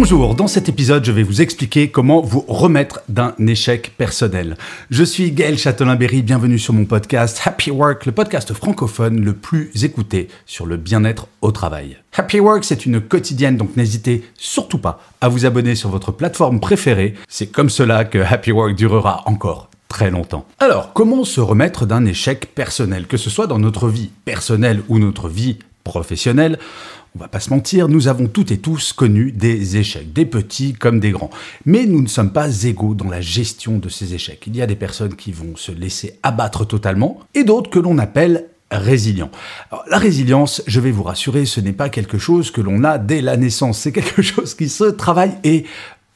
Bonjour, dans cet épisode, je vais vous expliquer comment vous remettre d'un échec personnel. Je suis Gaël Châtelain-Berry, bienvenue sur mon podcast Happy Work, le podcast francophone le plus écouté sur le bien-être au travail. Happy Work, c'est une quotidienne, donc n'hésitez surtout pas à vous abonner sur votre plateforme préférée. C'est comme cela que Happy Work durera encore très longtemps. Alors, comment se remettre d'un échec personnel, que ce soit dans notre vie personnelle ou notre vie professionnelle on va pas se mentir, nous avons toutes et tous connu des échecs, des petits comme des grands. Mais nous ne sommes pas égaux dans la gestion de ces échecs. Il y a des personnes qui vont se laisser abattre totalement et d'autres que l'on appelle résilients. Alors, la résilience, je vais vous rassurer, ce n'est pas quelque chose que l'on a dès la naissance, c'est quelque chose qui se travaille et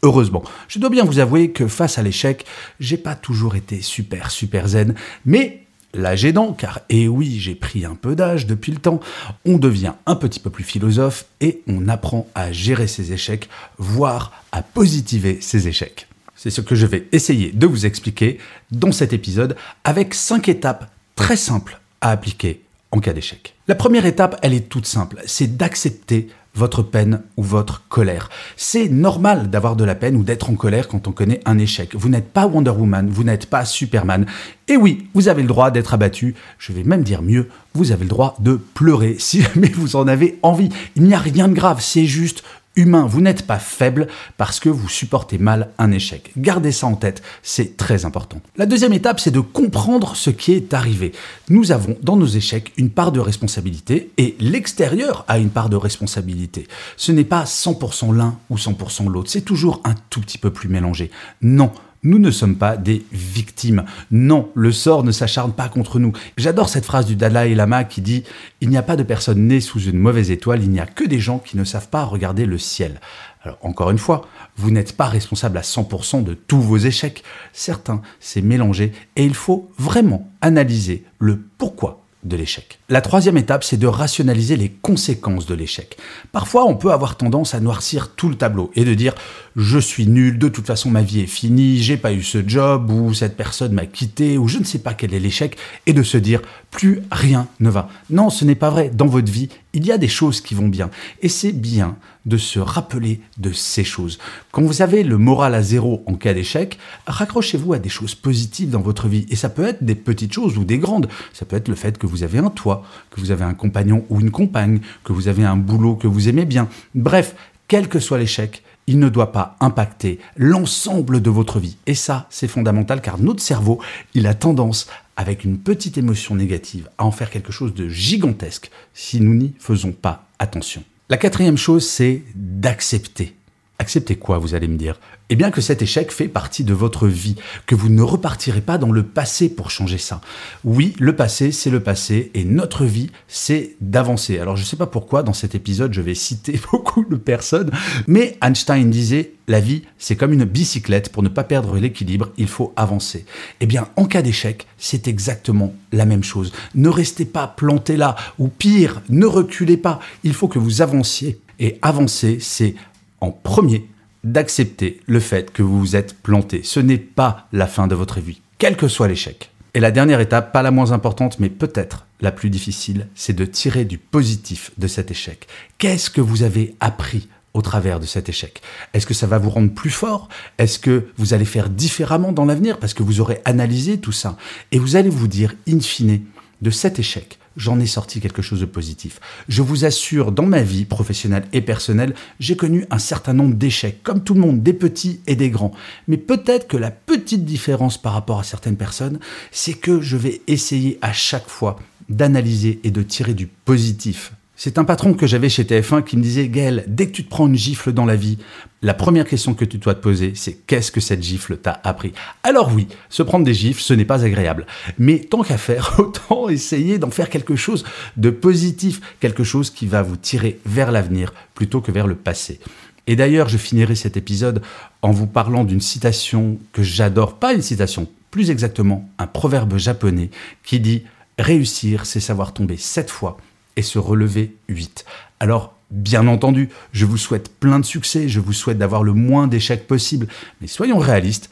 Heureusement, je dois bien vous avouer que face à l'échec, j'ai pas toujours été super super zen, mais L'âge aidant, car eh oui, j'ai pris un peu d'âge depuis le temps, on devient un petit peu plus philosophe et on apprend à gérer ses échecs, voire à positiver ses échecs. C'est ce que je vais essayer de vous expliquer dans cet épisode avec cinq étapes très simples à appliquer en cas d'échec. La première étape, elle est toute simple, c'est d'accepter votre peine ou votre colère. C'est normal d'avoir de la peine ou d'être en colère quand on connaît un échec. Vous n'êtes pas Wonder Woman, vous n'êtes pas Superman. Et oui, vous avez le droit d'être abattu. Je vais même dire mieux, vous avez le droit de pleurer si jamais vous en avez envie. Il n'y a rien de grave, c'est juste humain. Vous n'êtes pas faible parce que vous supportez mal un échec. Gardez ça en tête, c'est très important. La deuxième étape, c'est de comprendre ce qui est arrivé. Nous avons dans nos échecs une part de responsabilité et l'extérieur a une part de responsabilité. Ce n'est pas 100% l'un ou 100% l'autre, c'est toujours un tout petit peu plus mélangé. Non, nous ne sommes pas des victimes. Non, le sort ne s'acharne pas contre nous. J'adore cette phrase du Dalai Lama qui dit ⁇ Il n'y a pas de personne née sous une mauvaise étoile, il n'y a que des gens qui ne savent pas regarder le ciel. ⁇ Alors encore une fois, vous n'êtes pas responsable à 100% de tous vos échecs. Certains, c'est mélangé et il faut vraiment analyser le pourquoi de l'échec. La troisième étape, c'est de rationaliser les conséquences de l'échec. Parfois, on peut avoir tendance à noircir tout le tableau et de dire je suis nul, de toute façon ma vie est finie, j'ai pas eu ce job ou cette personne m'a quitté ou je ne sais pas quel est l'échec et de se dire plus rien ne va. Non, ce n'est pas vrai. Dans votre vie, il y a des choses qui vont bien et c'est bien de se rappeler de ces choses. Quand vous avez le moral à zéro en cas d'échec, raccrochez-vous à des choses positives dans votre vie et ça peut être des petites choses ou des grandes. Ça peut être le fait que vous avez un toit, que vous avez un compagnon ou une compagne, que vous avez un boulot que vous aimez bien. Bref, quel que soit l'échec, il ne doit pas impacter l'ensemble de votre vie. Et ça, c'est fondamental car notre cerveau, il a tendance, avec une petite émotion négative, à en faire quelque chose de gigantesque si nous n'y faisons pas attention. La quatrième chose, c'est d'accepter. Accepter quoi, vous allez me dire? Eh bien que cet échec fait partie de votre vie, que vous ne repartirez pas dans le passé pour changer ça. Oui, le passé, c'est le passé, et notre vie, c'est d'avancer. Alors je ne sais pas pourquoi, dans cet épisode, je vais citer beaucoup de personnes, mais Einstein disait, la vie, c'est comme une bicyclette, pour ne pas perdre l'équilibre, il faut avancer. Eh bien, en cas d'échec, c'est exactement la même chose. Ne restez pas planté là, ou pire, ne reculez pas, il faut que vous avanciez. Et avancer, c'est en premier d'accepter le fait que vous vous êtes planté. Ce n'est pas la fin de votre vie, quel que soit l'échec. Et la dernière étape, pas la moins importante, mais peut-être la plus difficile, c'est de tirer du positif de cet échec. Qu'est-ce que vous avez appris au travers de cet échec? Est-ce que ça va vous rendre plus fort? Est-ce que vous allez faire différemment dans l'avenir? Parce que vous aurez analysé tout ça Et vous allez vous dire, in fine, de cet échec, j'en ai sorti quelque chose de positif. Je vous assure, dans ma vie professionnelle et personnelle, j'ai connu un certain nombre d'échecs, comme tout le monde, des petits et des grands. Mais peut-être que la petite différence par rapport à certaines personnes, c'est que je vais essayer à chaque fois d'analyser et de tirer du positif C'est un patron que j'avais chez TF1 qui me disait Gaël, dès que tu te prends une gifle dans la vie, la première question que tu dois te poser, c'est qu'est-ce que cette gifle t'a appris? Alors oui, se prendre des gifles, ce n'est pas agréable. Mais tant qu'à faire, autant essayer d'en faire quelque chose de positif, quelque chose qui va vous tirer vers l'avenir plutôt que vers le passé. Et d'ailleurs, je finirai cet épisode en vous parlant d'une citation que j'adore, pas une citation, plus exactement un proverbe japonais qui dit Réussir, c'est savoir tomber sept fois et se relever huit. Alors, bien entendu, je vous souhaite plein de succès, je vous souhaite d'avoir le moins d'échecs possible, mais soyons réalistes,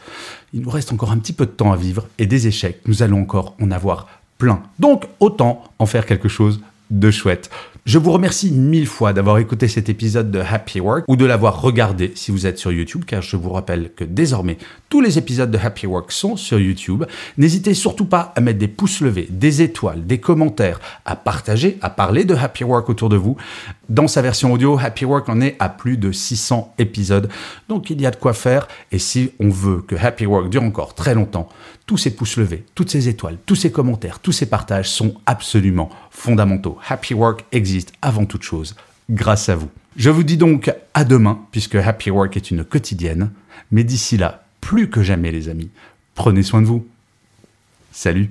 il nous reste encore un petit peu de temps à vivre et des échecs, nous allons encore en avoir plein. Donc, autant en faire quelque chose de chouette. Je vous remercie mille fois d'avoir écouté cet épisode de Happy Work ou de l'avoir regardé si vous êtes sur YouTube, car je vous rappelle que désormais tous les épisodes de Happy Work sont sur YouTube. N'hésitez surtout pas à mettre des pouces levés, des étoiles, des commentaires, à partager, à parler de Happy Work autour de vous. Dans sa version audio, Happy Work en est à plus de 600 épisodes, donc il y a de quoi faire. Et si on veut que Happy Work dure encore très longtemps, tous ces pouces levés, toutes ces étoiles, tous ces commentaires, tous ces partages sont absolument fondamentaux. Happy Work existe avant toute chose grâce à vous. Je vous dis donc à demain, puisque Happy Work est une quotidienne. Mais d'ici là, plus que jamais les amis, prenez soin de vous. Salut